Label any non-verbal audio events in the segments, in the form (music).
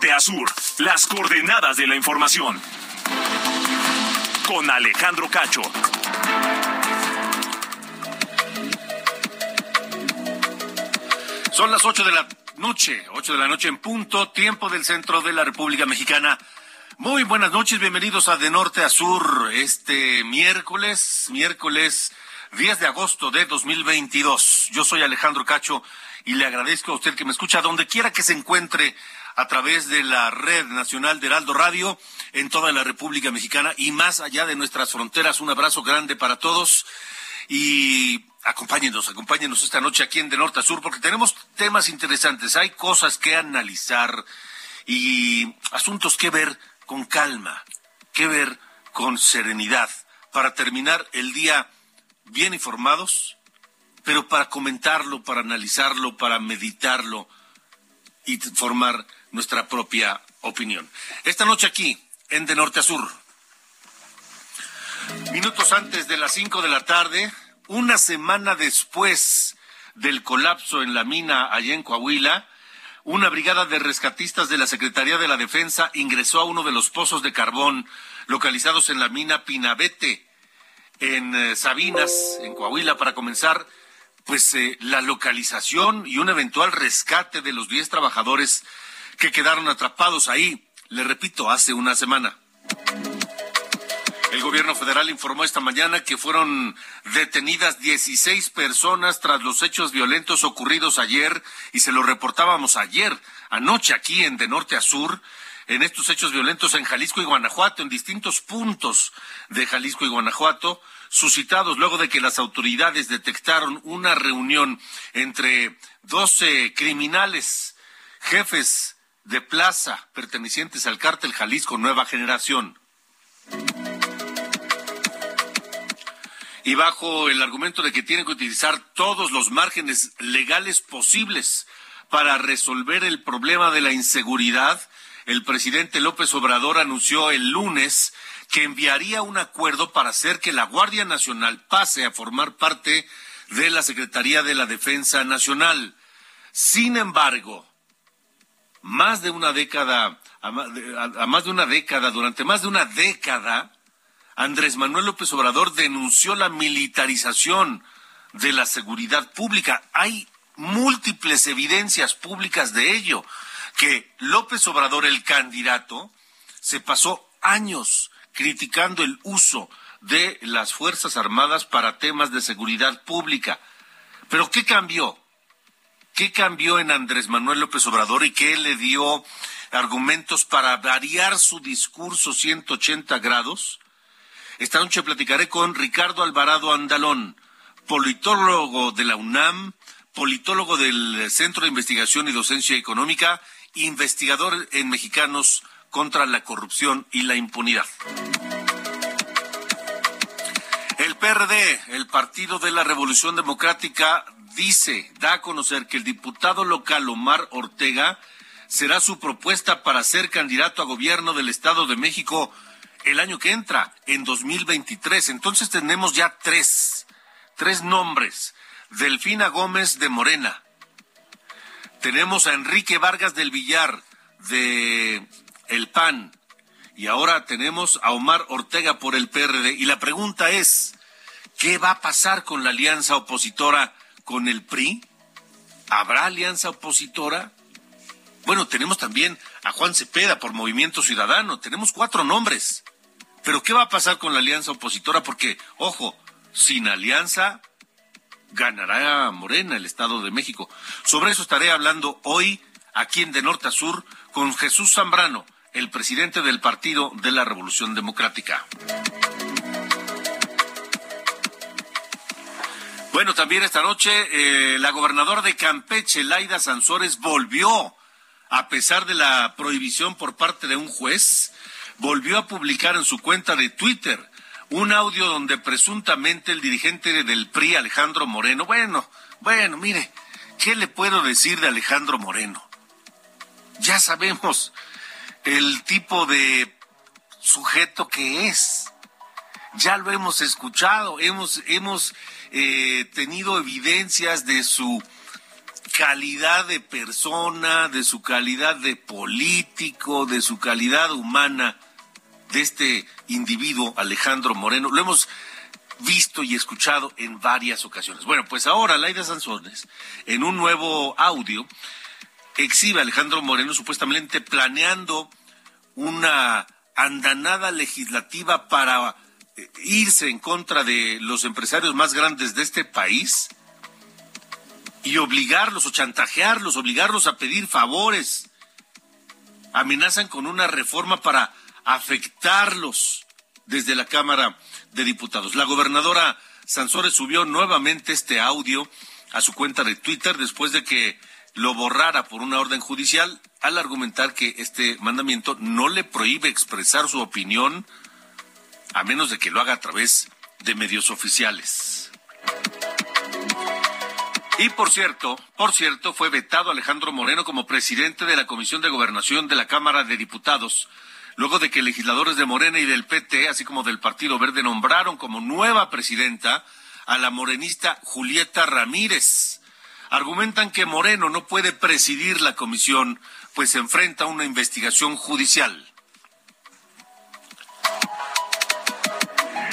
Norte a sur, las coordenadas de la información. Con Alejandro Cacho. Son las 8 de la noche, 8 de la noche en punto, tiempo del centro de la República Mexicana. Muy buenas noches, bienvenidos a De Norte a Sur, este miércoles, miércoles 10 de agosto de 2022. Yo soy Alejandro Cacho y le agradezco a usted que me escucha donde quiera que se encuentre a través de la red nacional de Heraldo Radio en toda la República Mexicana y más allá de nuestras fronteras. Un abrazo grande para todos y acompáñenos, acompáñenos esta noche aquí en De Norte a Sur porque tenemos temas interesantes. Hay cosas que analizar y asuntos que ver con calma, que ver con serenidad para terminar el día bien informados, pero para comentarlo, para analizarlo, para meditarlo y formar nuestra propia opinión. Esta noche aquí, en De Norte a Sur, minutos antes de las cinco de la tarde, una semana después del colapso en la mina allá en Coahuila, una brigada de rescatistas de la Secretaría de la Defensa ingresó a uno de los pozos de carbón localizados en la mina Pinabete, en eh, Sabinas, en Coahuila, para comenzar pues eh, la localización y un eventual rescate de los 10 trabajadores que quedaron atrapados ahí, le repito, hace una semana. El gobierno federal informó esta mañana que fueron detenidas 16 personas tras los hechos violentos ocurridos ayer y se lo reportábamos ayer, anoche aquí en de norte a sur, en estos hechos violentos en Jalisco y Guanajuato, en distintos puntos de Jalisco y Guanajuato, suscitados luego de que las autoridades detectaron una reunión entre 12 criminales, jefes de plaza pertenecientes al cártel Jalisco Nueva Generación. Y bajo el argumento de que tienen que utilizar todos los márgenes legales posibles para resolver el problema de la inseguridad, el presidente López Obrador anunció el lunes que enviaría un acuerdo para hacer que la Guardia Nacional pase a formar parte de la Secretaría de la Defensa Nacional. Sin embargo, más de una década, a más de una década, durante más de una década, Andrés Manuel López Obrador denunció la militarización de la seguridad pública. Hay múltiples evidencias públicas de ello, que López Obrador, el candidato, se pasó años criticando el uso de las Fuerzas Armadas para temas de seguridad pública. Pero ¿qué cambió? ¿Qué cambió en Andrés Manuel López Obrador y qué le dio argumentos para variar su discurso 180 grados? Esta noche platicaré con Ricardo Alvarado Andalón, politólogo de la UNAM, politólogo del Centro de Investigación y Docencia Económica, investigador en Mexicanos contra la Corrupción y la Impunidad. El PRD, el Partido de la Revolución Democrática, dice, da a conocer que el diputado local Omar Ortega será su propuesta para ser candidato a gobierno del Estado de México el año que entra, en 2023. Entonces tenemos ya tres, tres nombres. Delfina Gómez de Morena. Tenemos a Enrique Vargas del Villar de El PAN. Y ahora tenemos a Omar Ortega por el PRD. Y la pregunta es, ¿qué va a pasar con la alianza opositora con el PRI? ¿Habrá alianza opositora? Bueno, tenemos también a Juan Cepeda por Movimiento Ciudadano. Tenemos cuatro nombres. Pero ¿qué va a pasar con la alianza opositora? Porque, ojo, sin alianza ganará Morena el Estado de México. Sobre eso estaré hablando hoy aquí en De Norte a Sur con Jesús Zambrano, el presidente del Partido de la Revolución Democrática. Bueno, también esta noche eh, la gobernadora de Campeche, Laida Sansores, volvió, a pesar de la prohibición por parte de un juez, volvió a publicar en su cuenta de Twitter un audio donde presuntamente el dirigente del PRI, Alejandro Moreno, bueno, bueno, mire, ¿qué le puedo decir de Alejandro Moreno? Ya sabemos el tipo de sujeto que es. Ya lo hemos escuchado, hemos, hemos eh, tenido evidencias de su calidad de persona, de su calidad de político, de su calidad humana de este individuo, Alejandro Moreno. Lo hemos visto y escuchado en varias ocasiones. Bueno, pues ahora Laida Sanzones, en un nuevo audio, exhibe a Alejandro Moreno supuestamente planeando una andanada legislativa para irse en contra de los empresarios más grandes de este país y obligarlos o chantajearlos, obligarlos a pedir favores. Amenazan con una reforma para afectarlos desde la Cámara de Diputados. La gobernadora Sansores subió nuevamente este audio a su cuenta de Twitter después de que lo borrara por una orden judicial al argumentar que este mandamiento no le prohíbe expresar su opinión a menos de que lo haga a través de medios oficiales. Y por cierto, por cierto, fue vetado Alejandro Moreno como presidente de la Comisión de Gobernación de la Cámara de Diputados luego de que legisladores de Morena y del PT, así como del Partido Verde, nombraron como nueva presidenta a la morenista Julieta Ramírez. Argumentan que Moreno no puede presidir la comisión, pues se enfrenta a una investigación judicial.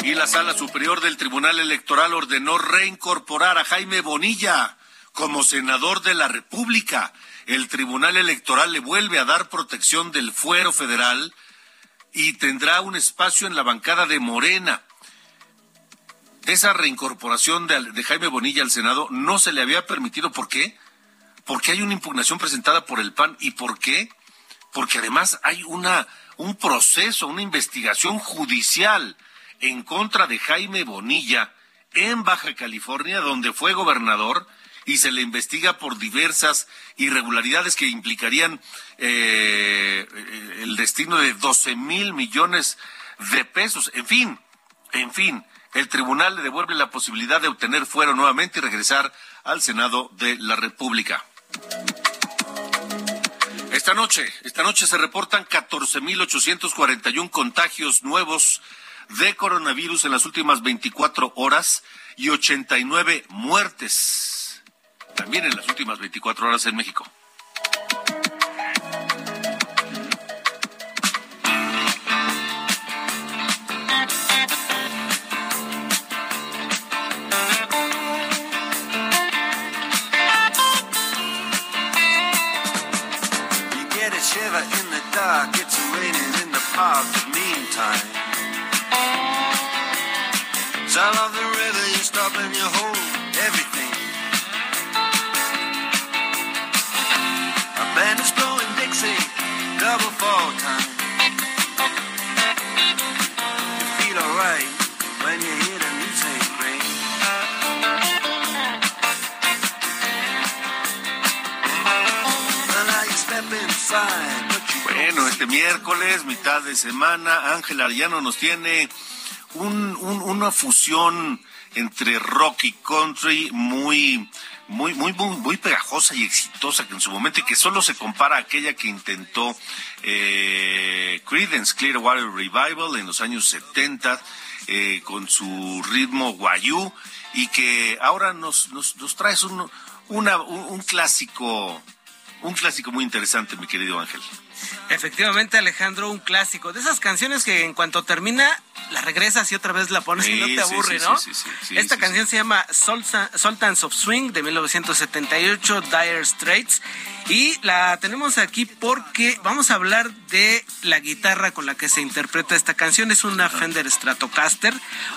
Y la Sala Superior del Tribunal Electoral ordenó reincorporar a Jaime Bonilla como senador de la República. El Tribunal Electoral le vuelve a dar protección del fuero federal y tendrá un espacio en la bancada de Morena. Esa reincorporación de, Jaime Bonilla al Senado no se le había permitido. ¿Por qué? Porque hay una impugnación presentada por el PAN. ¿Y por qué? Porque además hay una, un proceso, una investigación judicial en contra de Jaime Bonilla en Baja California, donde fue gobernador y se le investiga por diversas irregularidades que implicarían eh, el destino de 12 mil millones de pesos. En fin, en fin, el tribunal le devuelve la posibilidad de obtener fuero nuevamente y regresar al Senado de la República. Esta noche, esta noche se reportan 14.841 contagios nuevos de coronavirus en las últimas 24 horas y 89 muertes también en las últimas 24 horas en México. Bueno, este miércoles, mitad de semana, Ángel Ariano nos tiene una fusión entre rock y country muy muy, muy, pegajosa y exitosa que en su momento y que solo se compara a aquella que intentó eh, Creedence Clearwater Revival en los años 70 eh, con su ritmo guayú y que ahora nos, nos, nos traes un, un clásico, un clásico muy interesante, mi querido Ángel. Efectivamente, Alejandro, un clásico. De esas canciones que en cuanto termina, la regresas y otra vez la pones y no te aburre, ¿no? Esta canción se llama Sultans of Swing de 1978, Dire Straits. Y la tenemos aquí porque vamos a hablar de la guitarra con la que se interpreta esta canción. Es una Fender Stratocaster.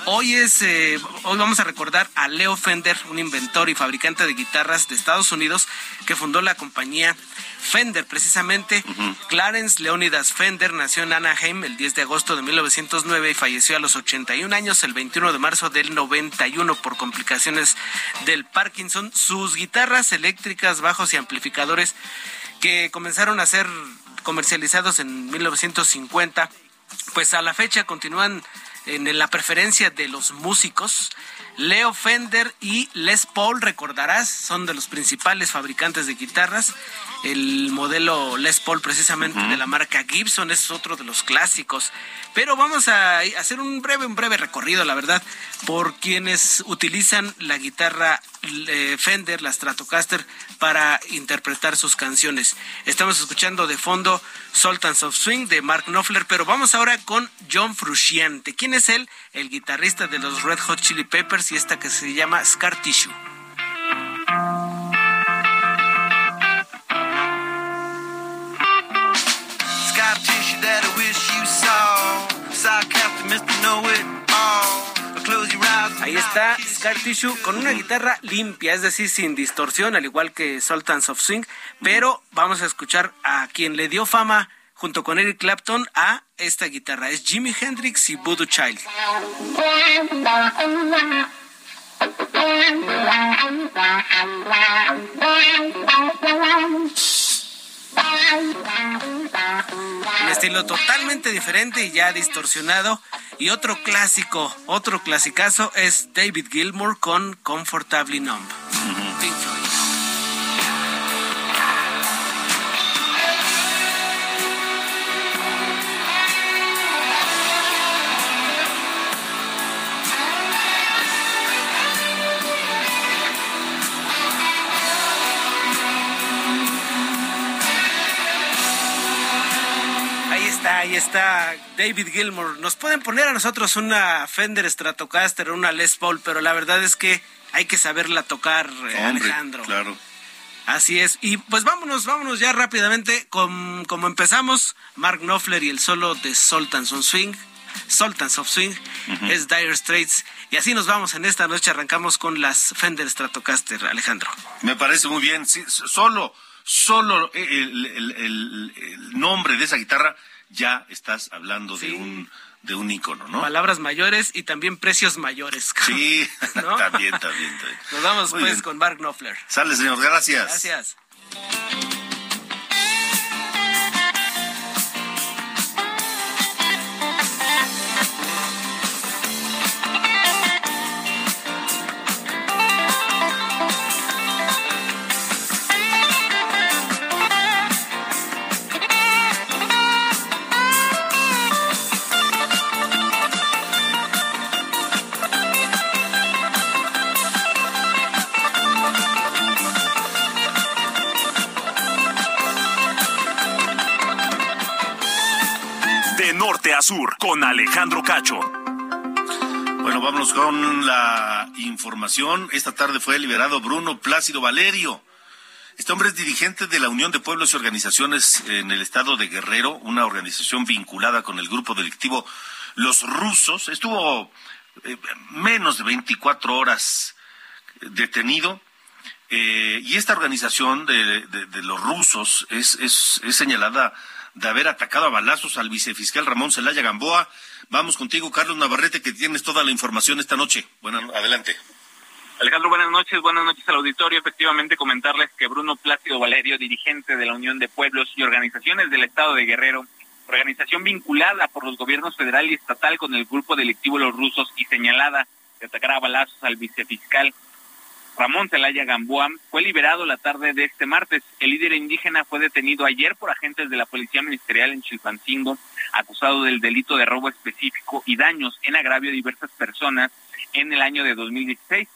Hoy es, eh, hoy vamos a recordar a Leo Fender, un inventor y fabricante de guitarras de Estados Unidos que fundó la compañía Fender precisamente Clarence Leonidas Fender nació en Anaheim el 10 de agosto de 1909 y falleció a los 81 años el 21 de marzo del 91 por complicaciones del Parkinson. Sus guitarras eléctricas, bajos y amplificadores que comenzaron a ser comercializados en 1950, pues a la fecha continúan en la preferencia de los músicos. Leo Fender y Les Paul, recordarás, son de los principales fabricantes de guitarras el modelo Les Paul precisamente de la marca Gibson es otro de los clásicos. Pero vamos a hacer un breve, un breve recorrido, la verdad, por quienes utilizan la guitarra eh, Fender, la Stratocaster, para interpretar sus canciones. Estamos escuchando de fondo Sultans of Swing de Mark Knopfler, pero vamos ahora con John Frusciante. ¿Quién es él? El guitarrista de los Red Hot Chili Peppers y esta que se llama Scar Tissue. Está Scar Tissue con una guitarra limpia, es decir, sin distorsión, al igual que Sultans of Swing, pero vamos a escuchar a quien le dio fama junto con Eric Clapton a esta guitarra. Es Jimi Hendrix y Voodoo Child. Un estilo totalmente diferente y ya distorsionado. Y otro clásico, otro clasicazo es David Gilmour con Comfortably Numb. Ahí está David Gilmour. Nos pueden poner a nosotros una Fender Stratocaster, una Les Paul, pero la verdad es que hay que saberla tocar, eh, Alejandro. Claro. Así es. Y pues vámonos, vámonos ya rápidamente. Con, como empezamos, Mark Knopfler y el solo de Sultans of Swing. Sultans of Swing es Dire Straits. Y así nos vamos en esta noche. Arrancamos con las Fender Stratocaster, Alejandro. Me parece muy bien. solo, solo el nombre de esa guitarra ya estás hablando de un de un ícono, ¿no? Palabras mayores y también precios mayores. (laughs) Sí, (laughs) (laughs) también, también, Nos vamos pues con Mark Knopfler. Sale, señor, gracias. Gracias. Sur con Alejandro Cacho. Bueno, vámonos con la información. Esta tarde fue liberado Bruno Plácido Valerio. Este hombre es dirigente de la Unión de Pueblos y Organizaciones en el estado de Guerrero, una organización vinculada con el grupo delictivo Los Rusos. Estuvo eh, menos de 24 horas detenido. Eh, y esta organización de, los rusos es, es señalada de haber atacado a balazos al vicefiscal Ramón Celaya Gamboa. Vamos contigo, Carlos Navarrete, que tienes toda la información esta noche. Bueno, adelante. Alejandro, buenas noches, buenas noches al auditorio. Efectivamente, comentarles que Bruno Plácido Valerio, dirigente de la Unión de Pueblos y Organizaciones del Estado de Guerrero, organización vinculada por los gobiernos federal y estatal con el grupo delictivo Los Rusos y señalada de atacar a balazos al vicefiscal Ramón Celaya Gamboa fue liberado la tarde de este martes. El líder indígena fue detenido ayer por agentes de la Policía Ministerial en Chilpancingo, acusado del delito de robo específico y daños en agravio a diversas personas en el año de 2016.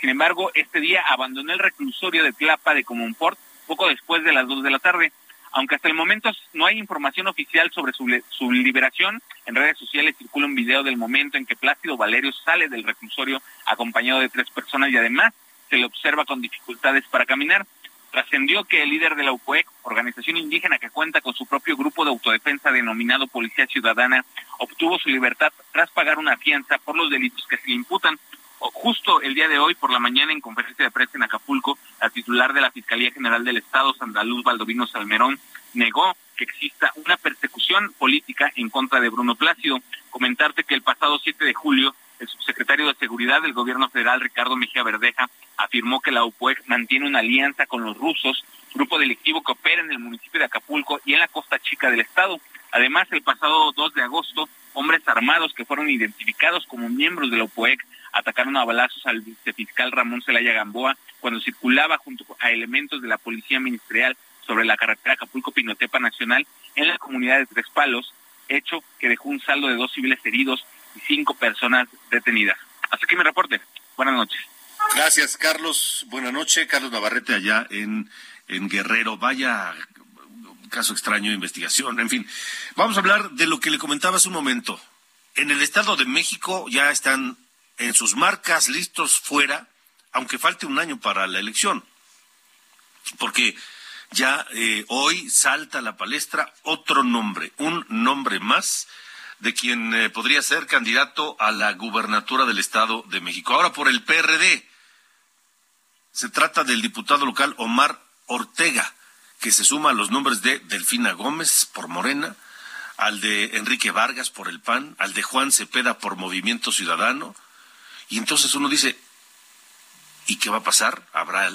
Sin embargo, este día abandonó el reclusorio de Tlapa de Comonport poco después de las dos de la tarde. Aunque hasta el momento no hay información oficial sobre su, su liberación, en redes sociales circula un video del momento en que Plácido Valerio sale del reclusorio acompañado de tres personas y además se le observa con dificultades para caminar. Trascendió que el líder de la UPOEC, organización indígena que cuenta con su propio grupo de autodefensa denominado Policía Ciudadana, obtuvo su libertad tras pagar una fianza por los delitos que se le imputan. Justo el día de hoy, por la mañana, en conferencia de prensa en Acapulco, la titular de la Fiscalía General del Estado, Sandra Luz Baldovino Salmerón, negó que exista una persecución política en contra de Bruno Plácido. Comentarte que el pasado 7 de julio el subsecretario de Seguridad del Gobierno Federal, Ricardo Mejía Verdeja, afirmó que la UPUEC mantiene una alianza con los rusos, grupo delictivo que opera en el municipio de Acapulco y en la costa chica del estado. Además, el pasado 2 de agosto, hombres armados que fueron identificados como miembros de la UPUEC atacaron a balazos al vicefiscal Ramón Celaya Gamboa cuando circulaba junto a elementos de la Policía Ministerial sobre la carretera Acapulco-Pinotepa Nacional en la comunidad de Tres Palos, hecho que dejó un saldo de dos civiles heridos cinco personas detenidas. Hasta aquí mi reporte. Buenas noches. Gracias, Carlos. Buenas noches. Carlos Navarrete allá en, en Guerrero. Vaya caso extraño de investigación. En fin, vamos a hablar de lo que le comentaba hace un momento. En el Estado de México ya están en sus marcas listos fuera, aunque falte un año para la elección. Porque ya eh, hoy salta a la palestra otro nombre, un nombre más de quien eh, podría ser candidato a la gubernatura del Estado de México. Ahora por el PRD. Se trata del diputado local Omar Ortega, que se suma a los nombres de Delfina Gómez por Morena, al de Enrique Vargas por el PAN, al de Juan Cepeda por Movimiento Ciudadano. Y entonces uno dice, ¿y qué va a pasar? ¿Habrá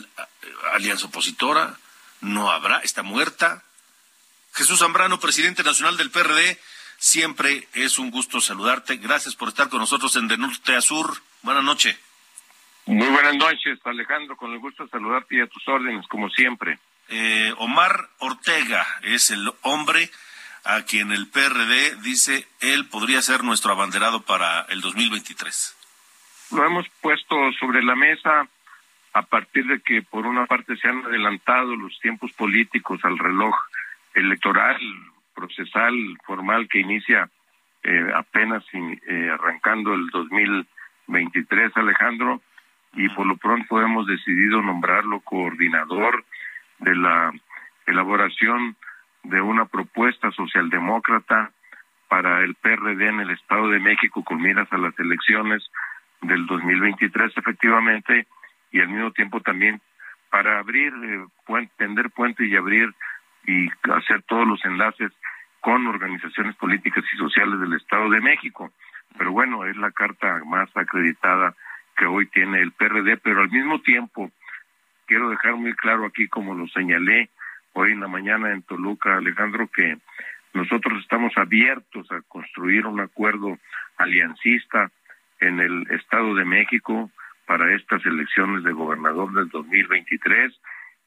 alianza opositora? ¿No habrá? ¿Está muerta? Jesús Zambrano, presidente nacional del PRD, Siempre es un gusto saludarte. Gracias por estar con nosotros en De Norte a Sur. Buenas noches. Muy buenas noches, Alejandro. Con el gusto de saludarte y a tus órdenes, como siempre. Eh, Omar Ortega es el hombre a quien el PRD dice él podría ser nuestro abanderado para el 2023. Lo hemos puesto sobre la mesa a partir de que por una parte se han adelantado los tiempos políticos al reloj electoral procesal formal que inicia eh, apenas eh, arrancando el 2023, Alejandro, y por lo pronto hemos decidido nombrarlo coordinador de la elaboración de una propuesta socialdemócrata para el PRD en el Estado de México con miras a las elecciones del 2023 efectivamente y al mismo tiempo también para abrir, eh, tender puente y abrir y hacer todos los enlaces con organizaciones políticas y sociales del Estado de México. Pero bueno, es la carta más acreditada que hoy tiene el PRD, pero al mismo tiempo quiero dejar muy claro aquí, como lo señalé hoy en la mañana en Toluca, Alejandro, que nosotros estamos abiertos a construir un acuerdo aliancista en el Estado de México para estas elecciones de gobernador del 2023,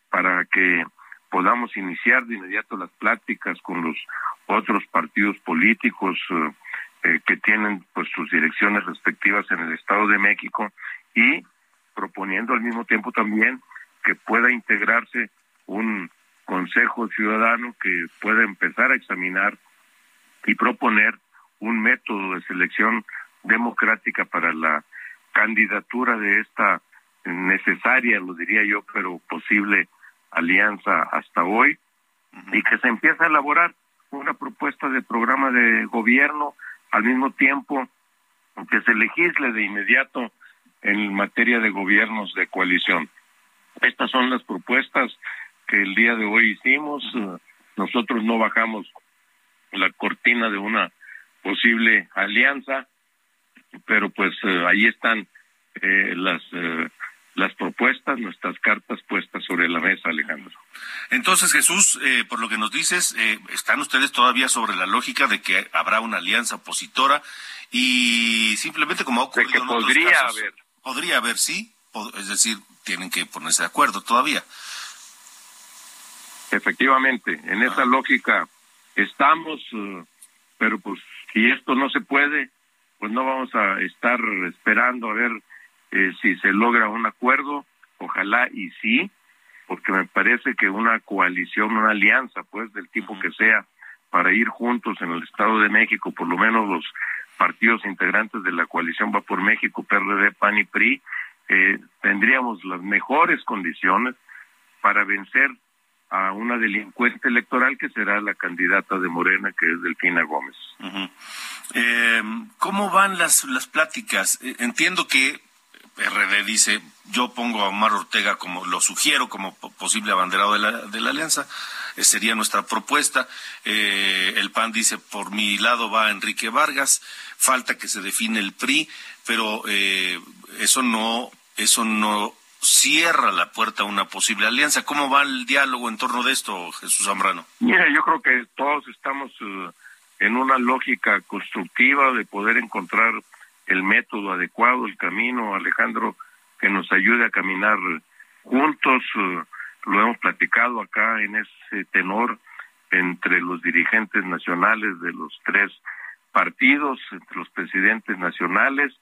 para que podamos iniciar de inmediato las pláticas con los otros partidos políticos eh, eh, que tienen pues sus direcciones respectivas en el Estado de México y proponiendo al mismo tiempo también que pueda integrarse un Consejo Ciudadano que pueda empezar a examinar y proponer un método de selección democrática para la candidatura de esta necesaria, lo diría yo, pero posible alianza hasta hoy y que se empiece a elaborar una propuesta de programa de gobierno al mismo tiempo que se legisle de inmediato en materia de gobiernos de coalición. Estas son las propuestas que el día de hoy hicimos. Nosotros no bajamos la cortina de una posible alianza, pero pues eh, ahí están eh, las eh, las propuestas, nuestras cartas puestas sobre la mesa, Alejandro. Entonces, Jesús, eh, por lo que nos dices, eh, están ustedes todavía sobre la lógica de que habrá una alianza opositora y simplemente como ha ocurrido en podría casos, haber. podría haber, sí, es decir, tienen que ponerse de acuerdo todavía. Efectivamente, en esa ah. lógica estamos, eh, pero pues si esto no se puede, pues no vamos a estar esperando a ver eh, si se logra un acuerdo, ojalá y sí, porque me parece que una coalición, una alianza, pues del tipo que sea, para ir juntos en el Estado de México, por lo menos los partidos integrantes de la coalición Va por México, PRD, PAN y PRI, eh, tendríamos las mejores condiciones para vencer a una delincuente electoral que será la candidata de Morena, que es Delfina Gómez. eh, ¿Cómo van las, las pláticas? Eh, entiendo que RD dice, yo pongo a Omar Ortega como, lo sugiero como posible abanderado de la, de la alianza. sería nuestra propuesta. Eh, el PAN dice, por mi lado va Enrique Vargas, falta que se define el PRI, pero eh, eso no, eso no cierra la puerta a una posible alianza. ¿Cómo va el diálogo en torno de esto, Jesús Zambrano? Mira, yo creo que todos estamos eh, en una lógica constructiva de poder encontrar el método adecuado, el camino, Alejandro, que nos ayude a caminar juntos. Eh, lo hemos platicado acá en ese tenor entre los dirigentes nacionales de los tres partidos, entre los presidentes nacionales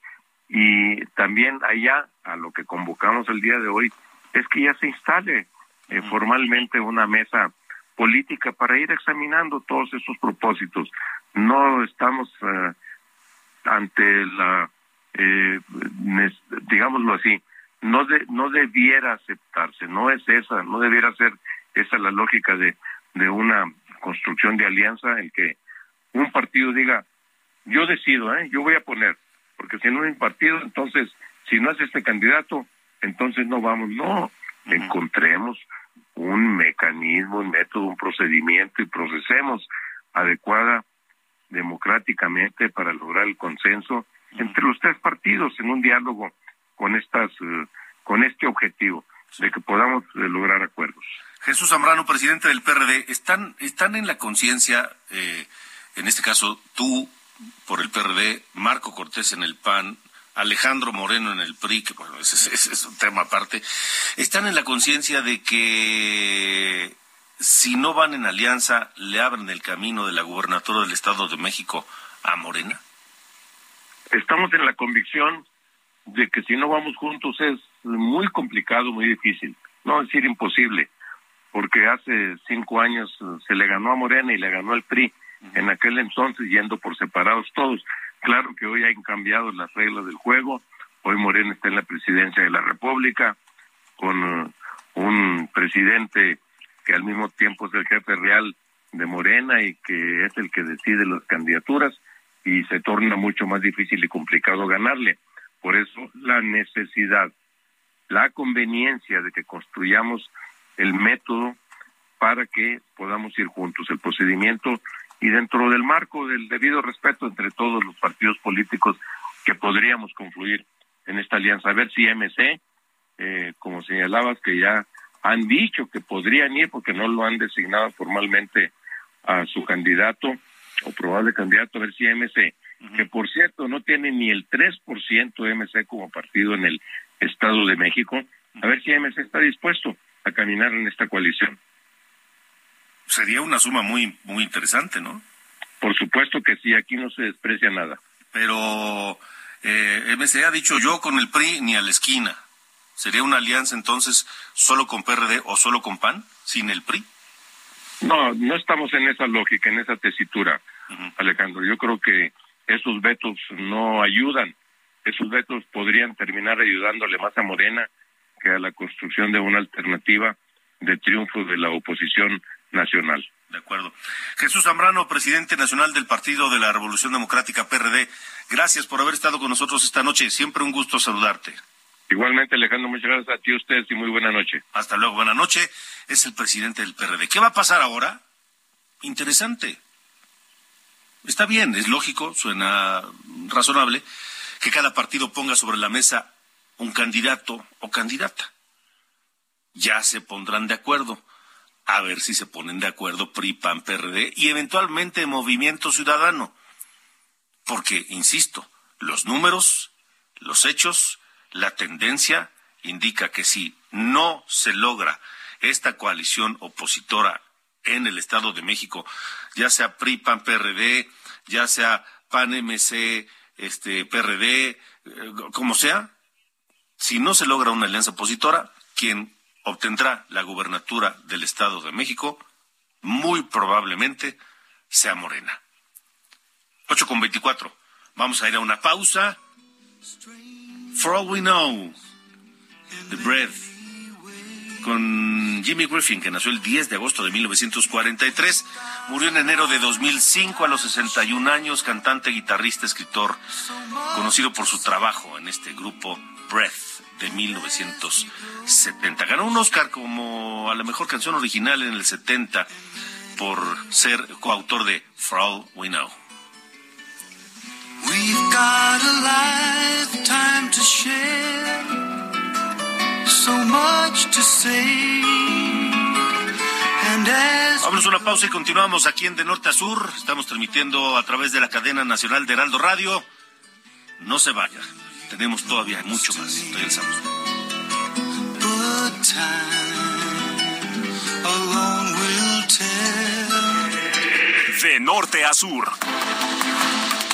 y también allá a lo que convocamos el día de hoy es que ya se instale eh, formalmente una mesa política para ir examinando todos esos propósitos. No estamos eh, ante la, eh, digámoslo así, no, de, no debiera aceptarse, no es esa, no debiera ser esa la lógica de, de una construcción de alianza en que un partido diga, yo decido, ¿eh? yo voy a poner, porque si no hay partido, entonces, si no es este candidato, entonces no vamos, no, encontremos un mecanismo, un método, un procedimiento y procesemos adecuada democráticamente para lograr el consenso entre los tres partidos en un diálogo con estas eh, con este objetivo de que podamos eh, lograr acuerdos. Jesús Zambrano, presidente del PRD, están están en la conciencia, eh, en este caso tú por el PRD, Marco Cortés en el PAN, Alejandro Moreno en el PRI, que bueno, ese, es un tema aparte, están en la conciencia de que si no van en alianza, le abren el camino de la gubernatura del Estado de México a Morena? Estamos en la convicción de que si no vamos juntos es muy complicado, muy difícil, no decir imposible, porque hace cinco años se le ganó a Morena y le ganó al PRI, en aquel entonces yendo por separados todos. Claro que hoy han cambiado las reglas del juego, hoy Morena está en la presidencia de la República, con un presidente que al mismo tiempo es el jefe real de Morena y que es el que decide las candidaturas y se torna mucho más difícil y complicado ganarle. Por eso la necesidad, la conveniencia de que construyamos el método para que podamos ir juntos, el procedimiento y dentro del marco del debido respeto entre todos los partidos políticos que podríamos confluir en esta alianza. A ver si MC, eh, como señalabas, que ya han dicho que podrían ir porque no lo han designado formalmente a su candidato o probable candidato, a ver si MC, que por cierto no tiene ni el 3% MC como partido en el Estado de México, a ver si MC está dispuesto a caminar en esta coalición. Sería una suma muy, muy interesante, ¿no? Por supuesto que sí, aquí no se desprecia nada. Pero eh, MC ha dicho yo con el PRI ni a la esquina. ¿Sería una alianza entonces solo con PRD o solo con PAN, sin el PRI? No, no estamos en esa lógica, en esa tesitura, Alejandro. Yo creo que esos vetos no ayudan. Esos vetos podrían terminar ayudándole más a Morena que a la construcción de una alternativa de triunfo de la oposición nacional. De acuerdo. Jesús Zambrano, presidente nacional del Partido de la Revolución Democrática PRD, gracias por haber estado con nosotros esta noche. Siempre un gusto saludarte. Igualmente, Alejandro, muchas gracias a ti, ustedes y muy buena noche. Hasta luego, buena noche. Es el presidente del PRD. ¿Qué va a pasar ahora? Interesante. Está bien, es lógico, suena razonable que cada partido ponga sobre la mesa un candidato o candidata. Ya se pondrán de acuerdo. A ver si se ponen de acuerdo PRI, PAN, PRD y eventualmente Movimiento Ciudadano. Porque, insisto, los números, los hechos, la tendencia indica que si no se logra esta coalición opositora en el Estado de México, ya sea PRI, PAN, PRD, ya sea PAN, MC, este, PRD, eh, como sea, si no se logra una alianza opositora, quien obtendrá la gubernatura del Estado de México, muy probablemente sea Morena. 8 con 24. Vamos a ir a una pausa. For All We Know, The Breath, con Jimmy Griffin, que nació el 10 de agosto de 1943, murió en enero de 2005 a los 61 años, cantante, guitarrista, escritor, conocido por su trabajo en este grupo Breath de 1970. Ganó un Oscar como a la mejor canción original en el 70 por ser coautor de For All We Know. We've got a lifetime to share, so much to say. Vamos a una pausa y continuamos aquí en De Norte a Sur. Estamos transmitiendo a través de la cadena nacional de Heraldo Radio. No se vaya, tenemos todavía mucho más. Regresamos. De norte a sur,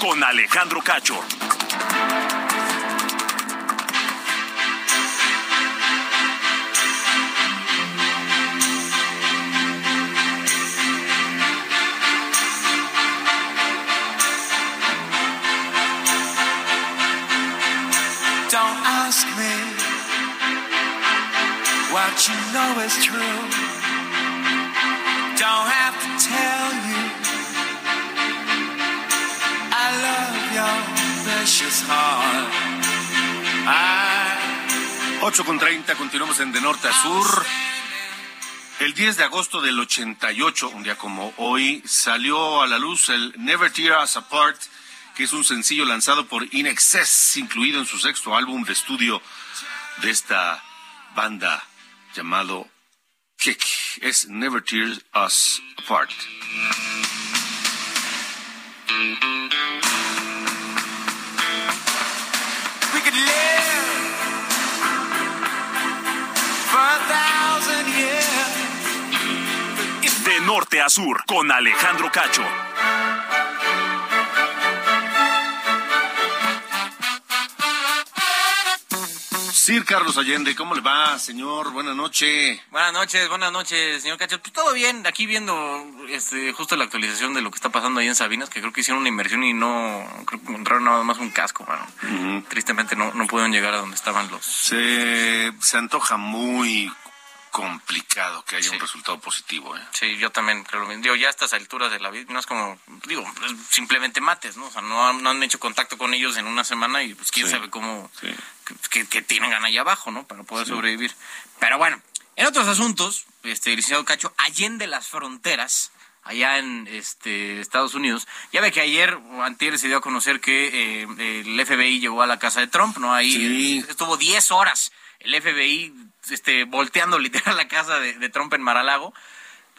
Con Alejandro Cacho. Don't ask me what you know is true. Don't have to tell 8 con 30, continuamos en De Norte a Sur. El 10 de agosto del 88, un día como hoy, salió a la luz el Never Tear Us Apart, que es un sencillo lanzado por In Excess, incluido en su sexto álbum de estudio de esta banda llamado Kick. Es Never Tear Us Apart. Norte a sur, con Alejandro Cacho. Sir Carlos Allende, ¿cómo le va, señor? Buenas noches. Buenas noches, buenas noches, señor Cacho. Pues todo bien, aquí viendo este, justo la actualización de lo que está pasando ahí en Sabinas, que creo que hicieron una inversión y no, creo que encontraron nada más un casco, mano. Tristemente no, no pudieron llegar a donde estaban los... Se, se antoja muy complicado que haya un resultado positivo. ¿eh? Sí, yo también creo lo mismo. Digo, ya a estas alturas de la vida, no es como, digo, es simplemente mates, ¿no? O sea, no han, no han hecho contacto con ellos en una semana y pues quién Sí. sabe cómo, Sí. que, que tienen ahí abajo, ¿no? Para poder sobrevivir. Pero bueno, en otros asuntos, este, licenciado Cacho, allende las fronteras, allá en este Estados Unidos, ya ve que ayer o antier se dio a conocer que eh, el FBI llegó a la casa de Trump, ¿no? Ahí estuvo 10 horas el FBI este, volteando literal la casa de, de Trump en Maralago.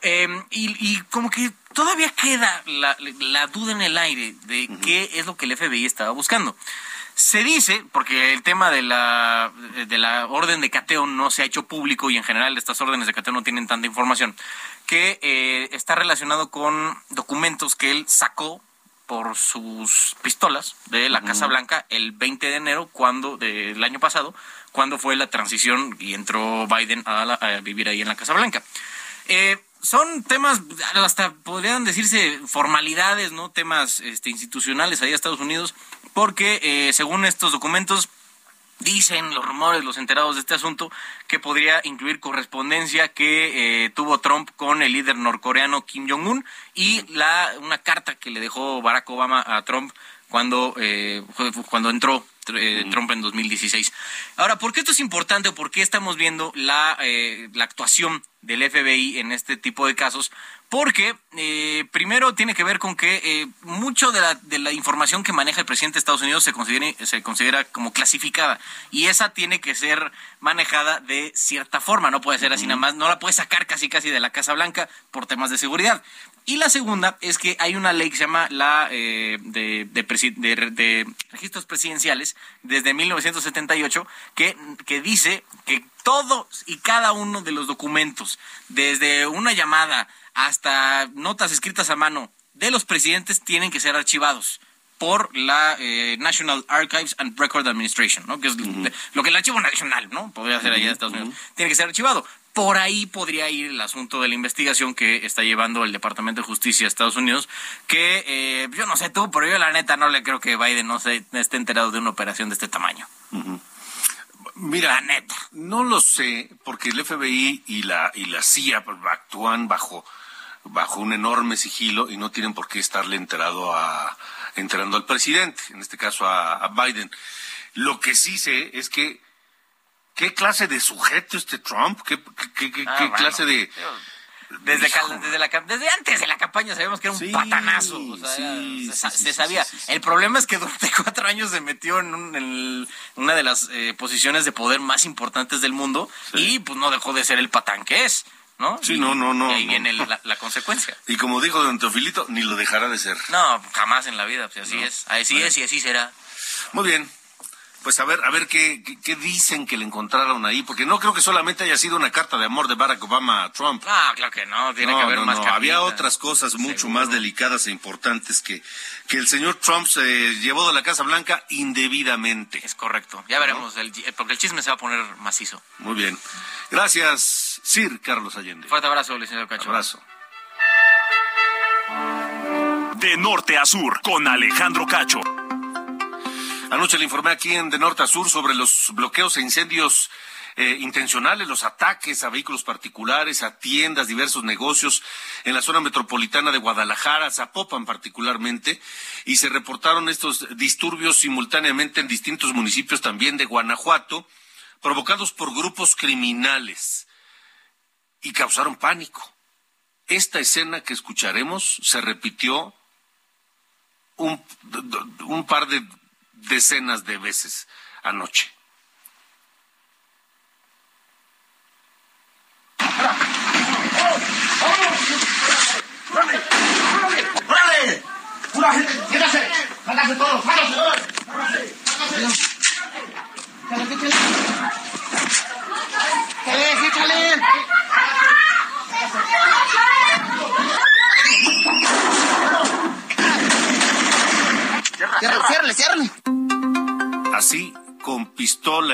Eh, y, y como que todavía queda la, la duda en el aire de qué es lo que el FBI estaba buscando. Se dice, porque el tema de la, de la orden de cateo no se ha hecho público y en general estas órdenes de cateo no tienen tanta información, que eh, está relacionado con documentos que él sacó por sus pistolas de la Casa Blanca el 20 de enero cuando del año pasado, cuando fue la transición y entró Biden a, la- a vivir ahí en la Casa Blanca. Eh, son temas, hasta podrían decirse formalidades, ¿no? Temas este, institucionales ahí en Estados Unidos, porque eh, según estos documentos, dicen los rumores, los enterados de este asunto, que podría incluir correspondencia que eh, tuvo Trump con el líder norcoreano Kim Jong-un y la, una carta que le dejó Barack Obama a Trump cuando, eh, cuando entró eh, Trump en 2016. Ahora, ¿por qué esto es importante o por qué estamos viendo la, eh, la actuación del FBI en este tipo de casos? Porque eh, primero tiene que ver con que eh, mucho de la, de la información que maneja el presidente de Estados Unidos se considera, se considera como clasificada y esa tiene que ser manejada de cierta forma, no puede ser así nada más, no la puede sacar casi casi de la Casa Blanca por temas de seguridad. Y la segunda es que hay una ley que se llama la eh, de, de, registros presidenciales desde 1978 que, que dice que todos y cada uno de los documentos, desde una llamada hasta notas escritas a mano de los presidentes, tienen que ser archivados por la eh, National Archives and Record Administration, ¿no? que es lo que el archivo nacional no podría ser allá en Estados Unidos, tiene que ser archivado. Por ahí podría ir el asunto de la investigación que está llevando el Departamento de Justicia de Estados Unidos, que eh, yo no sé tú, pero yo la neta no le creo que Biden no se esté enterado de una operación de este tamaño. Mira, la neta. No lo sé, porque el FBI y la, y la CIA actúan bajo, bajo un enorme sigilo y no tienen por qué estarle enterado a, enterando al presidente, en este caso a, Biden. Lo que sí sé es que qué clase de sujeto este Trump, qué, ah, clase de desde, desde, la, desde, antes de la campaña sabíamos que era un patanazo. se, sabía. el problema es que durante (laughs) cuatro años se metió en, una de las eh, posiciones de poder más importantes del mundo y pues no dejó de ser el patán que es. ¿no? Sí, no, no, no. Y ahí viene (laughs) la, consecuencia. Y como dijo don Teofilito, ni lo dejará de ser. No, jamás en la vida, pues así es. Así es y así será. Muy bien. Pues a ver, a ver qué, qué, dicen que le encontraron ahí, porque no creo que solamente haya sido una carta de amor de Barack Obama a Trump. Ah, claro que no, tiene que haber más no. Había otras cosas mucho más delicadas e importantes que, que el señor Trump se llevó de la Casa Blanca indebidamente. Es correcto, ya veremos, porque el chisme se va a poner macizo. Muy bien. Gracias. Sir Carlos Allende. Fuerte abrazo, licenciado Cacho. Abrazo. De norte a sur, con Alejandro Cacho. Anoche le informé aquí en De Norte a Sur sobre los bloqueos e incendios eh, intencionales, los ataques a vehículos particulares, a tiendas, diversos negocios en la zona metropolitana de Guadalajara, Zapopan particularmente, y se reportaron estos disturbios simultáneamente en distintos municipios también de Guanajuato, provocados por grupos criminales y causaron pánico. Esta escena que escucharemos se repitió un, un par de decenas de veces anoche.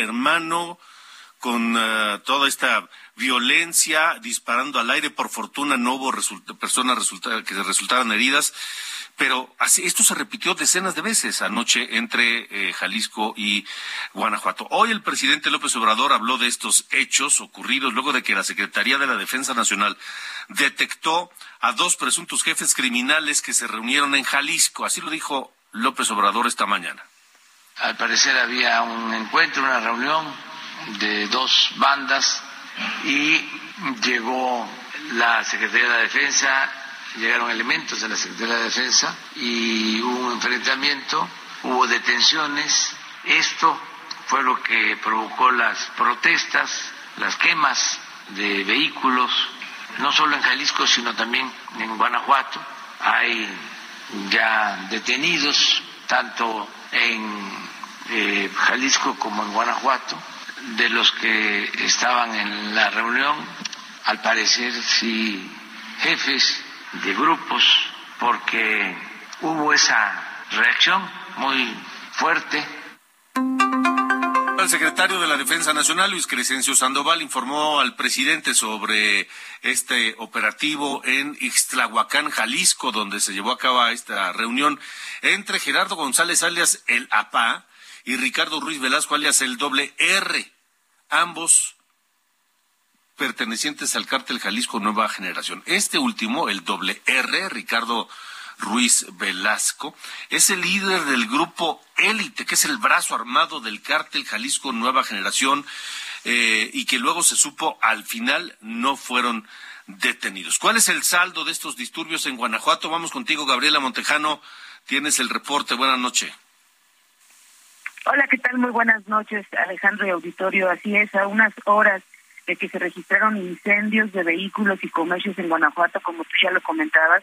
Hermano, con uh, toda esta violencia, disparando al aire. Por fortuna no hubo personas que resultaran heridas, pero esto se repitió decenas de veces anoche entre eh, Jalisco y Guanajuato. Hoy el presidente López Obrador habló de estos hechos ocurridos luego de que la Secretaría de la Defensa Nacional detectó a dos presuntos jefes criminales que se reunieron en Jalisco. Así lo dijo López Obrador esta mañana. Al parecer había un encuentro, una reunión de dos bandas y llegó la Secretaría de la Defensa, llegaron elementos de la Secretaría de la Defensa y hubo un enfrentamiento, hubo detenciones. Esto fue lo que provocó las protestas, las quemas de vehículos, no solo en Jalisco, sino también en Guanajuato. Hay ya detenidos, tanto en Jalisco como en Guanajuato, de los que estaban en la reunión, al parecer sí jefes de grupos, porque hubo esa reacción muy fuerte. El secretario de la Defensa Nacional, Luis Crescencio Sandoval, informó al presidente sobre este operativo en Ixtlahuacán, Jalisco, donde se llevó a cabo esta reunión entre Gerardo González alias el APA y Ricardo Ruiz Velasco alias el doble R, ambos pertenecientes al cártel Jalisco Nueva Generación. Este último, el doble R, Ricardo Ruiz Velasco, es el líder del grupo Élite, que es el brazo armado del cártel Jalisco Nueva Generación, eh, y que luego se supo al final no fueron detenidos. ¿Cuál es el saldo de estos disturbios en Guanajuato? Vamos contigo, Gabriela Montejano. Tienes el reporte. Buenas noches. Hola, ¿qué tal? Muy buenas noches, Alejandro y Auditorio. Así es, a unas horas de que se registraron incendios de vehículos y comercios en Guanajuato, como tú ya lo comentabas,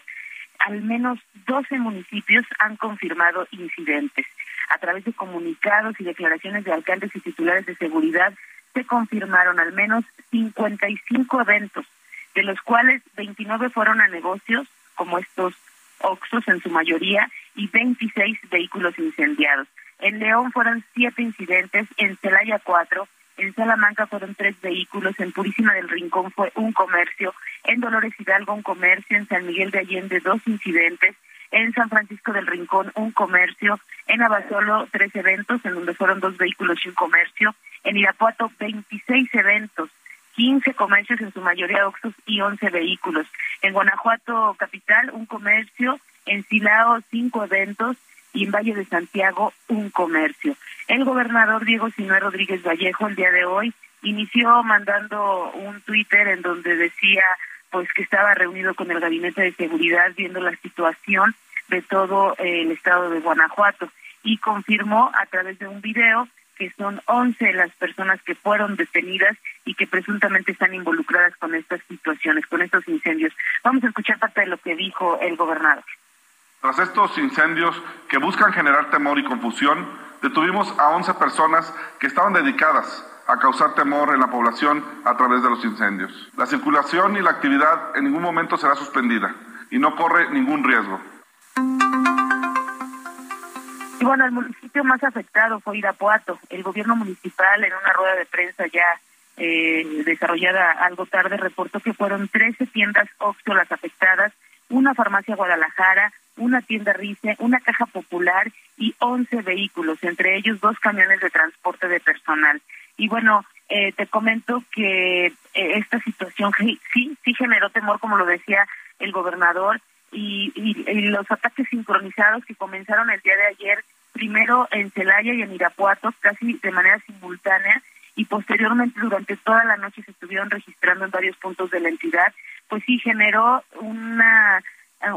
al menos 12 municipios han confirmado incidentes. A través de comunicados y declaraciones de alcaldes y titulares de seguridad, se confirmaron al menos 55 eventos, de los cuales 29 fueron a negocios, como estos Oxos en su mayoría, y 26 vehículos incendiados. En León fueron siete incidentes, en Celaya cuatro, en Salamanca fueron tres vehículos, en Purísima del Rincón fue un comercio, en Dolores Hidalgo un comercio, en San Miguel de Allende dos incidentes, en San Francisco del Rincón un comercio, en Abasolo tres eventos, en donde fueron dos vehículos y un comercio, en Irapuato 26 eventos, 15 comercios, en su mayoría Oxos y 11 vehículos. En Guanajuato Capital, un comercio. En Silao, cinco eventos. Y en Valle de Santiago, un comercio. El gobernador Diego Sinue Rodríguez Vallejo, el día de hoy, inició mandando un Twitter en donde decía pues que estaba reunido con el gabinete de seguridad viendo la situación de todo el estado de Guanajuato y confirmó a través de un video que son 11 las personas que fueron detenidas y que presuntamente están involucradas con estas situaciones, con estos incendios. Vamos a escuchar parte de lo que dijo el gobernador. Tras estos incendios que buscan generar temor y confusión, detuvimos a 11 personas que estaban dedicadas a causar temor en la población a través de los incendios. La circulación y la actividad en ningún momento será suspendida y no corre ningún riesgo. Y bueno, el municipio más afectado fue Irapuato. El gobierno municipal, en una rueda de prensa ya eh, desarrollada algo tarde, reportó que fueron 13 tiendas Oxxo afectadas, una farmacia Guadalajara, una tienda Rice, una caja popular y 11 vehículos, entre ellos dos camiones de transporte de personal. Y bueno, eh, te comento que eh, esta situación sí, sí generó temor, como lo decía el gobernador, y, y, los ataques sincronizados que comenzaron el día de ayer, primero en Celaya y en Irapuato, casi de manera simultánea, y posteriormente durante toda la noche se estuvieron registrando en varios puntos de la entidad, pues sí generó una,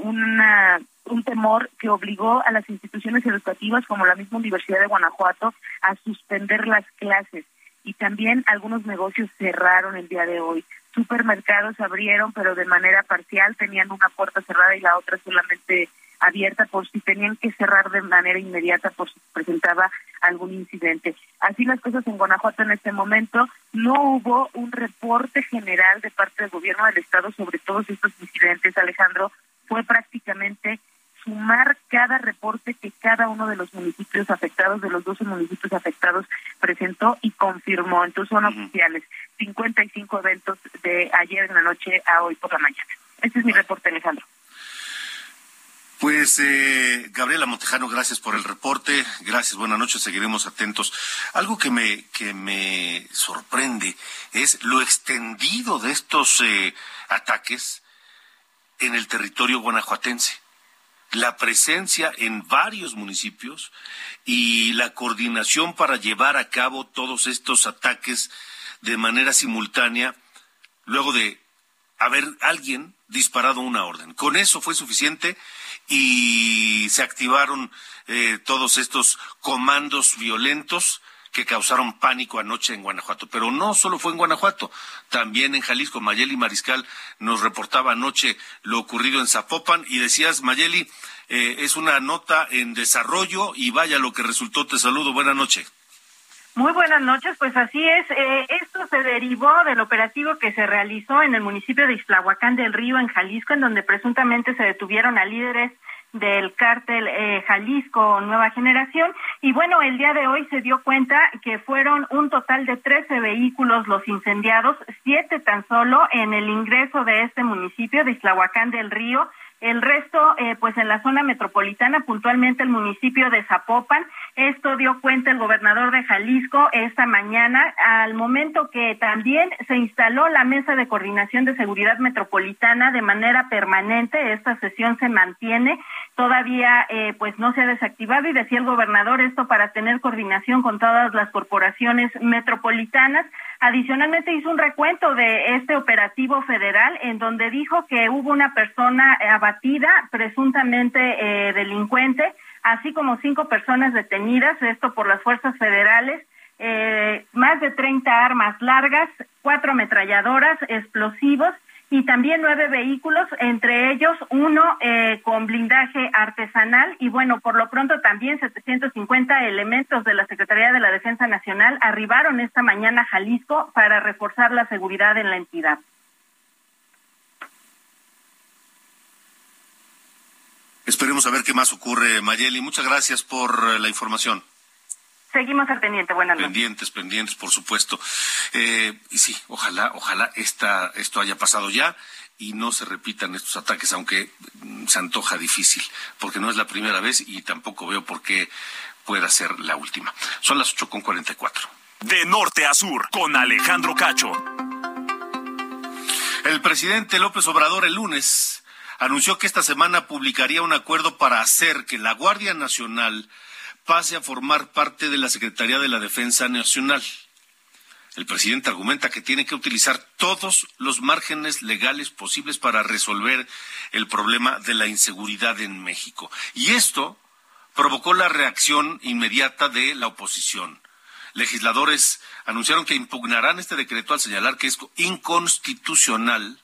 una un temor que obligó a las instituciones educativas como la misma Universidad de Guanajuato a suspender las clases. Y también algunos negocios cerraron el día de hoy. Supermercados abrieron, pero de manera parcial, tenían una puerta cerrada y la otra solamente abierta por si tenían que cerrar de manera inmediata por si presentaba algún incidente. Así las cosas en Guanajuato en este momento, no hubo un reporte general de parte del gobierno del estado sobre todos estos incidentes, Alejandro, fue prácticamente sumar cada reporte que cada uno de los municipios afectados, de los 12 municipios afectados, presentó y confirmó. Entonces son oficiales. 55 eventos de ayer en la noche a hoy por la mañana. Este es mi reporte, Alejandro. Pues eh, Gabriela Montejano, gracias por el reporte, gracias, buenas noches, seguiremos atentos. Algo que me que me sorprende es lo extendido de estos eh, ataques en el territorio guanajuatense la presencia en varios municipios y la coordinación para llevar a cabo todos estos ataques de manera simultánea luego de haber alguien disparado una orden. Con eso fue suficiente y se activaron eh, todos estos comandos violentos que causaron pánico anoche en Guanajuato. Pero no solo fue en Guanajuato, también en Jalisco. Mayeli Mariscal nos reportaba anoche lo ocurrido en Zapopan y decías, Mayeli, eh, es una nota en desarrollo y vaya lo que resultó. Te saludo. Buenas noches. Muy buenas noches, pues así es. Eh, esto se derivó del operativo que se realizó en el municipio de Islahuacán del Río, en Jalisco, en donde presuntamente se detuvieron a líderes del cártel eh, Jalisco Nueva Generación. Y bueno, el día de hoy se dio cuenta que fueron un total de 13 vehículos los incendiados, siete tan solo en el ingreso de este municipio de Islahuacán del Río. El resto, eh, pues en la zona metropolitana, puntualmente el municipio de Zapopan. Esto dio cuenta el gobernador de Jalisco esta mañana, al momento que también se instaló la mesa de coordinación de seguridad metropolitana de manera permanente. Esta sesión se mantiene, todavía eh, pues no se ha desactivado y decía el gobernador esto para tener coordinación con todas las corporaciones metropolitanas. Adicionalmente hizo un recuento de este operativo federal en donde dijo que hubo una persona abatida, presuntamente eh, delincuente, así como cinco personas detenidas, esto por las fuerzas federales, eh, más de 30 armas largas, cuatro ametralladoras, explosivos y también nueve vehículos, entre ellos uno eh, con blindaje artesanal y bueno, por lo pronto también 750 elementos de la Secretaría de la Defensa Nacional arribaron esta mañana a Jalisco para reforzar la seguridad en la entidad. Esperemos a ver qué más ocurre, Mayeli. Muchas gracias por eh, la información. Seguimos al pendiente, buenas noches. Pendientes, pendientes, por supuesto. Eh, y sí, ojalá, ojalá esta, esto haya pasado ya y no se repitan estos ataques, aunque mm, se antoja difícil, porque no es la primera vez y tampoco veo por qué pueda ser la última. Son las ocho con cuatro. De norte a sur, con Alejandro Cacho. El presidente López Obrador el lunes anunció que esta semana publicaría un acuerdo para hacer que la Guardia Nacional pase a formar parte de la Secretaría de la Defensa Nacional. El presidente argumenta que tiene que utilizar todos los márgenes legales posibles para resolver el problema de la inseguridad en México. Y esto provocó la reacción inmediata de la oposición. Legisladores anunciaron que impugnarán este decreto al señalar que es inconstitucional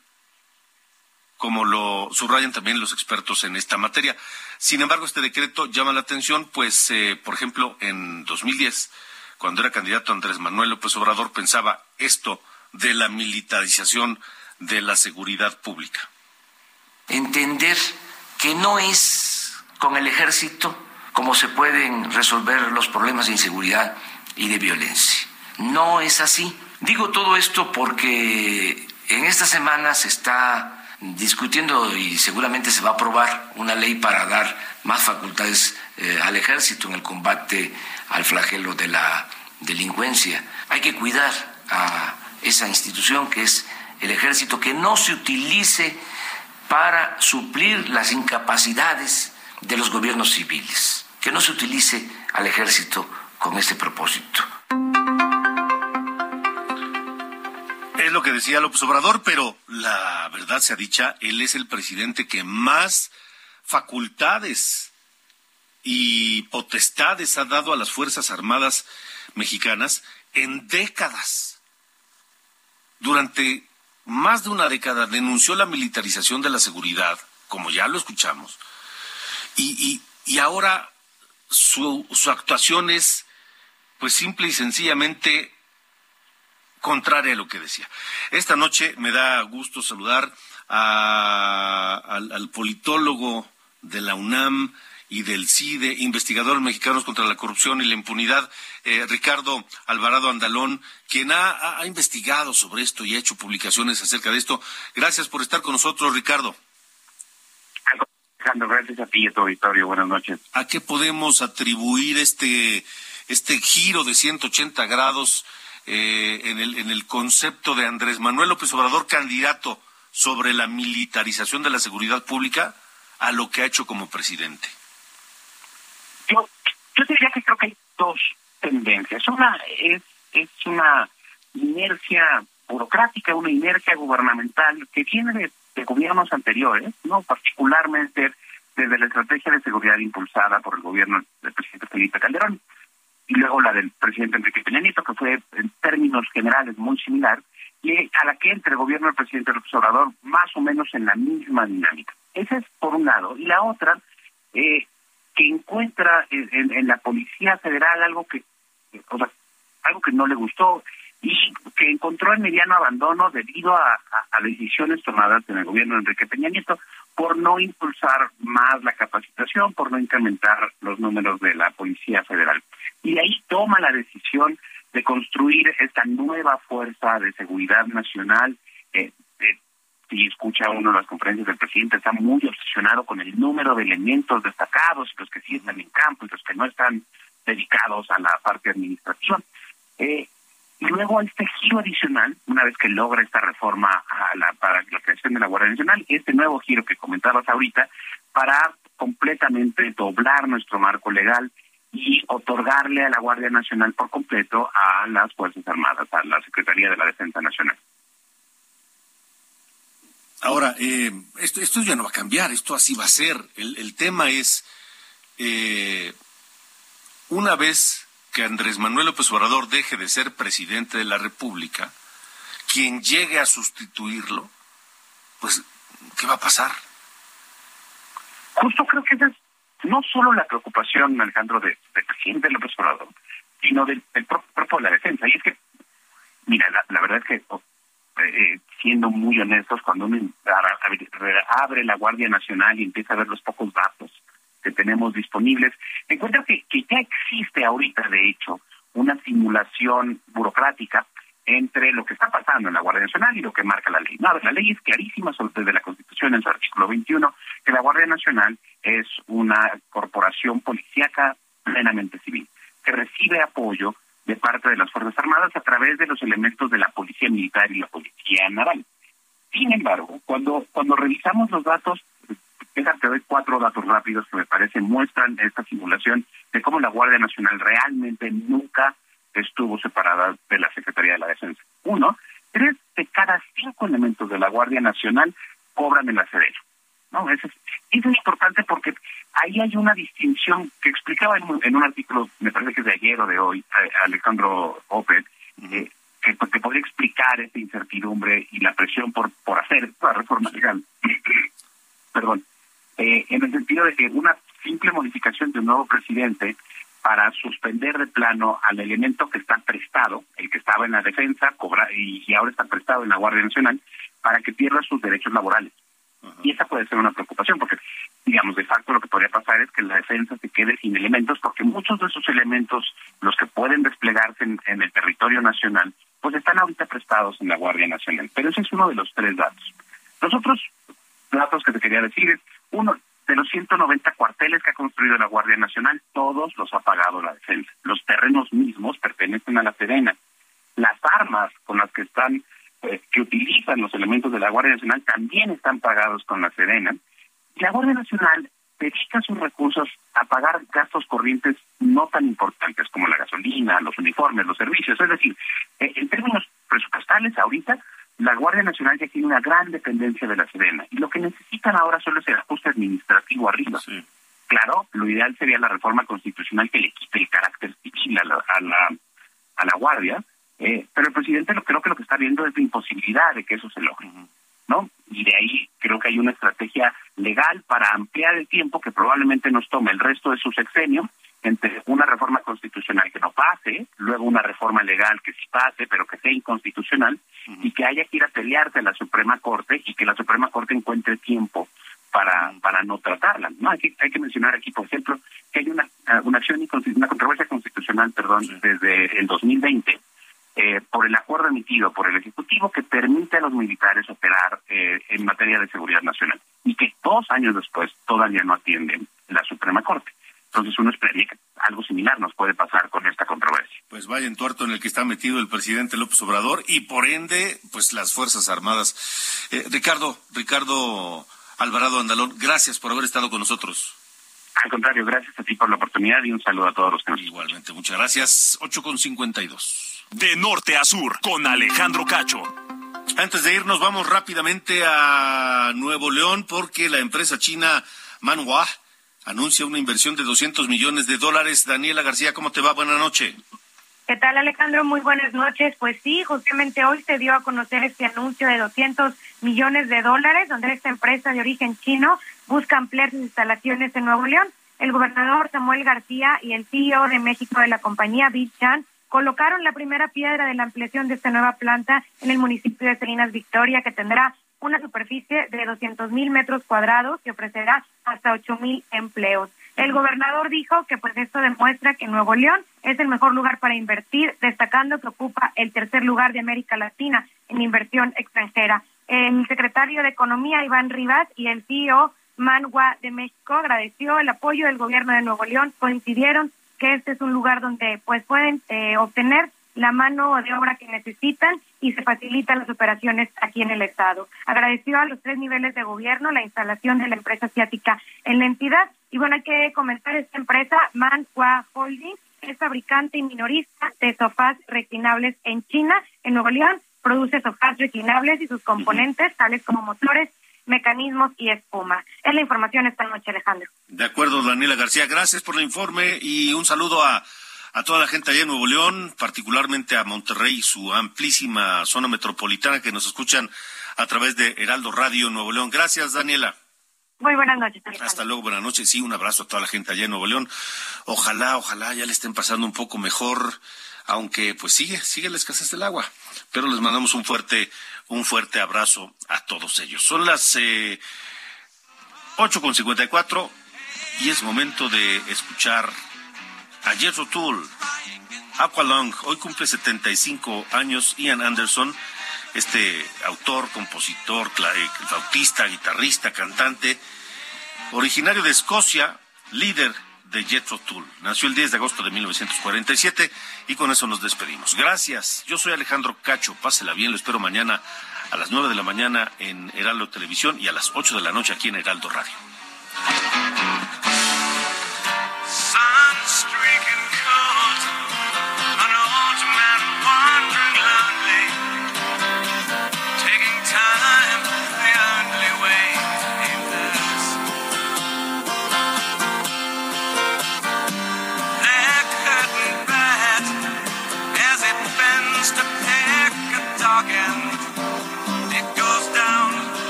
como lo subrayan también los expertos en esta materia. Sin embargo, este decreto llama la atención, pues, eh, por ejemplo, en 2010, cuando era candidato Andrés Manuel López Obrador, pensaba esto de la militarización de la seguridad pública. Entender que no es con el ejército como se pueden resolver los problemas de inseguridad y de violencia. No es así. Digo todo esto porque en esta semana se está discutiendo y seguramente se va a aprobar una ley para dar más facultades eh, al ejército en el combate al flagelo de la delincuencia. Hay que cuidar a esa institución que es el ejército, que no se utilice para suplir las incapacidades de los gobiernos civiles, que no se utilice al ejército con ese propósito. Que decía López Obrador, pero la verdad sea dicha, él es el presidente que más facultades y potestades ha dado a las Fuerzas Armadas mexicanas en décadas. Durante más de una década denunció la militarización de la seguridad, como ya lo escuchamos, y, y, ahora su, su actuación es, pues simple y sencillamente contraria a lo que decía. Esta noche me da gusto saludar al, politólogo de la UNAM y del CIDE, investigador mexicanos contra la corrupción y la impunidad, eh, Ricardo Alvarado Andalón, quien ha, investigado sobre esto y ha hecho publicaciones acerca de esto. Gracias por estar con nosotros, Ricardo. Alejandro, gracias a ti y a tu auditorio. Buenas noches. ¿A qué podemos atribuir este, este giro de 180 grados eh, en, el, en el concepto de Andrés Manuel López Obrador, candidato sobre la militarización de la seguridad pública, a lo que ha hecho como presidente? Yo, yo diría que creo que hay dos tendencias. Una es, es una inercia burocrática, una inercia gubernamental que viene de, de gobiernos anteriores, no particularmente desde la estrategia de seguridad impulsada por el gobierno del presidente Felipe Calderón y luego la del presidente Enrique Peña Nieto, que fue en términos generales muy similar, y a la que entre el gobierno del presidente López Obrador más o menos en la misma dinámica. Esa es por un lado. Y la otra, eh, que encuentra en, la Policía Federal algo que, o sea, algo que no le gustó y que encontró en mediano abandono debido a, a decisiones tomadas en el gobierno de Enrique Peña Nieto por no impulsar más la capacitación, por no incrementar los números de la Policía Federal. Y de ahí toma la decisión de construir esta nueva fuerza de seguridad nacional. Eh, eh, si escucha uno las conferencias del presidente, está muy obsesionado con el número de elementos destacados, los que sí están en campo y los que no están dedicados a la parte administrativa. Eh, y luego este giro adicional, una vez que logra esta reforma a la, para la creación de la Guardia Nacional, este nuevo giro que comentabas ahorita, para completamente doblar nuestro marco legal y otorgarle a la Guardia Nacional por completo a las Fuerzas Armadas, a la Secretaría de la Defensa Nacional. Ahora, eh, esto, esto ya no va a cambiar, esto así va a ser. El, el tema es, eh, una vez que Andrés Manuel López Obrador deje de ser presidente de la República, quien llegue a sustituirlo pues, ¿qué va a pasar? Justo creo que es no solo la preocupación, Alejandro, del presidente López Obrador, sino del, propio de la defensa. Y es que, mira, la, verdad es que, oh, eh, siendo muy honestos, cuando uno abre la Guardia Nacional y empieza a ver los pocos datos que tenemos disponibles, encuentra que, que ya existe ahorita, de hecho, una simulación burocrática entre lo que está pasando en la Guardia Nacional y lo que marca la ley. No, la ley es clarísima sobre desde la Constitución en su artículo 21 que la Guardia Nacional es una corporación policíaca plenamente civil que recibe apoyo de parte de las Fuerzas Armadas a través de los elementos de la Policía Militar y la Policía Naval. Sin embargo, cuando cuando revisamos los datos, déjate doy cuatro datos rápidos que me parece muestran esta simulación de cómo la Guardia Nacional realmente nunca estuvo separada de la Secretaría de la Defensa. Uno, tres de cada cinco elementos de la Guardia Nacional cobran el acedero. ¿no? Eso es, eso es importante porque ahí hay una distinción que explicaba en, un artículo, me parece que es de ayer o de hoy, Alejandro Opel, eh, que, que, podría explicar esta incertidumbre y la presión por, por hacer la reforma legal. Perdón. Eh, en el sentido de que una simple modificación de un nuevo presidente para suspender de plano al elemento que está prestado, el que estaba en la defensa cobra, y, ahora está prestado en la Guardia Nacional, para que pierda sus derechos laborales. Y esa puede ser una preocupación, porque, digamos, de facto lo que podría pasar es que la defensa se quede sin elementos, porque muchos de esos elementos, los que pueden desplegarse en, en el territorio nacional, pues están ahorita prestados en la Guardia Nacional. Pero ese es uno de los tres datos. Los otros datos que te quería decir es, uno, de los 190 cuarteles que ha construido la Guardia Nacional, todos los ha pagado la defensa. Los terrenos mismos pertenecen a la Serena. Las armas con las que están, eh, que utilizan los elementos de la Guardia Nacional también están pagados con la Serena. La Guardia Nacional dedica sus recursos a pagar gastos corrientes no tan importantes como la gasolina, los uniformes, los servicios. Es decir, eh, en términos presupuestales, ahorita la Guardia Nacional ya tiene una gran dependencia de la Serena y lo que necesitan ahora solo es el ajuste administrativo arriba. Claro, lo ideal sería la reforma constitucional que le quite el carácter civil a la, a la, a la Guardia, eh, pero el presidente lo creo que lo que está viendo es la imposibilidad de que eso se logre. ¿no? Y de ahí creo que hay una estrategia legal para ampliar el tiempo que probablemente nos tome el resto de su sexenio entre una reforma constitucional que no pase, luego una reforma legal que sí pase, pero que sea inconstitucional, y que haya que ir a pelearse a la Suprema Corte y que la Suprema Corte encuentre tiempo para para no tratarla. No hay que, hay que mencionar aquí, por ejemplo, que hay una eh, una acción una controversia constitucional, perdón, desde el 2020 eh, por el acuerdo emitido por el ejecutivo que permite a los militares operar eh, en materia de seguridad nacional y que dos años después todavía no atienden la Suprema Corte. Entonces uno esperaría que algo similar nos puede pasar con esta controversia. Pues vaya entuerto en el que está metido el presidente López Obrador y por ende, pues las Fuerzas Armadas. Eh, Ricardo, Ricardo Alvarado Andalón, gracias por haber estado con nosotros. Al contrario, gracias a ti por la oportunidad y un saludo a todos los que nos Igualmente, muchas gracias. 8 con 52. De norte a sur, con Alejandro Cacho. Antes de irnos, vamos rápidamente a Nuevo León porque la empresa china Manhua anuncia una inversión de 200 millones de dólares. Daniela García, ¿cómo te va? Buenas noches. ¿Qué tal, Alejandro? Muy buenas noches. Pues sí, justamente hoy se dio a conocer este anuncio de 200 millones de dólares, donde esta empresa de origen chino busca ampliar sus instalaciones en Nuevo León. El gobernador Samuel García y el CEO de México de la compañía, Bill Chan, colocaron la primera piedra de la ampliación de esta nueva planta en el municipio de Salinas Victoria, que tendrá una superficie de 200 mil metros cuadrados que ofrecerá hasta 8 mil empleos. El gobernador dijo que pues esto demuestra que Nuevo León es el mejor lugar para invertir, destacando que ocupa el tercer lugar de América Latina en inversión extranjera. El secretario de Economía, Iván Rivas, y el CEO Manhua de México agradeció el apoyo del gobierno de Nuevo León, coincidieron que este es un lugar donde pues pueden eh, obtener la mano de obra que necesitan y se facilitan las operaciones aquí en el Estado. Agradeció a los tres niveles de gobierno la instalación de la empresa asiática en la entidad. Y bueno, hay que comentar esta empresa, Manhua Holdings, es fabricante y minorista de sofás reclinables en China, en Nuevo León. Produce sofás reclinables y sus componentes, tales como motores, mecanismos y espuma. Es la información esta noche, Alejandro. De acuerdo, Daniela García. Gracias por el informe y un saludo a a toda la gente allá en Nuevo León, particularmente a Monterrey y su amplísima zona metropolitana que nos escuchan a través de Heraldo Radio Nuevo León. Gracias, Daniela. Muy buenas noches. Hasta luego, buenas noches. Sí, un abrazo a toda la gente allá en Nuevo León. Ojalá, ojalá ya le estén pasando un poco mejor, aunque pues sigue, sigue la escasez del agua. Pero les mandamos un fuerte, un fuerte abrazo a todos ellos. Son las eh, ocho con cincuenta y cuatro y es momento de escuchar a Jethro Tull, Aqualung. Hoy cumple 75 años Ian Anderson este autor, compositor, eh, flautista, guitarrista, cantante, originario de Escocia, líder de Jethro Tull. Nació el 10 de agosto de 1947 y con eso nos despedimos. Gracias. Yo soy Alejandro Cacho. Pásela bien. Lo espero mañana a las 9 de la mañana en Heraldo Televisión y a las 8 de la noche aquí en Heraldo Radio.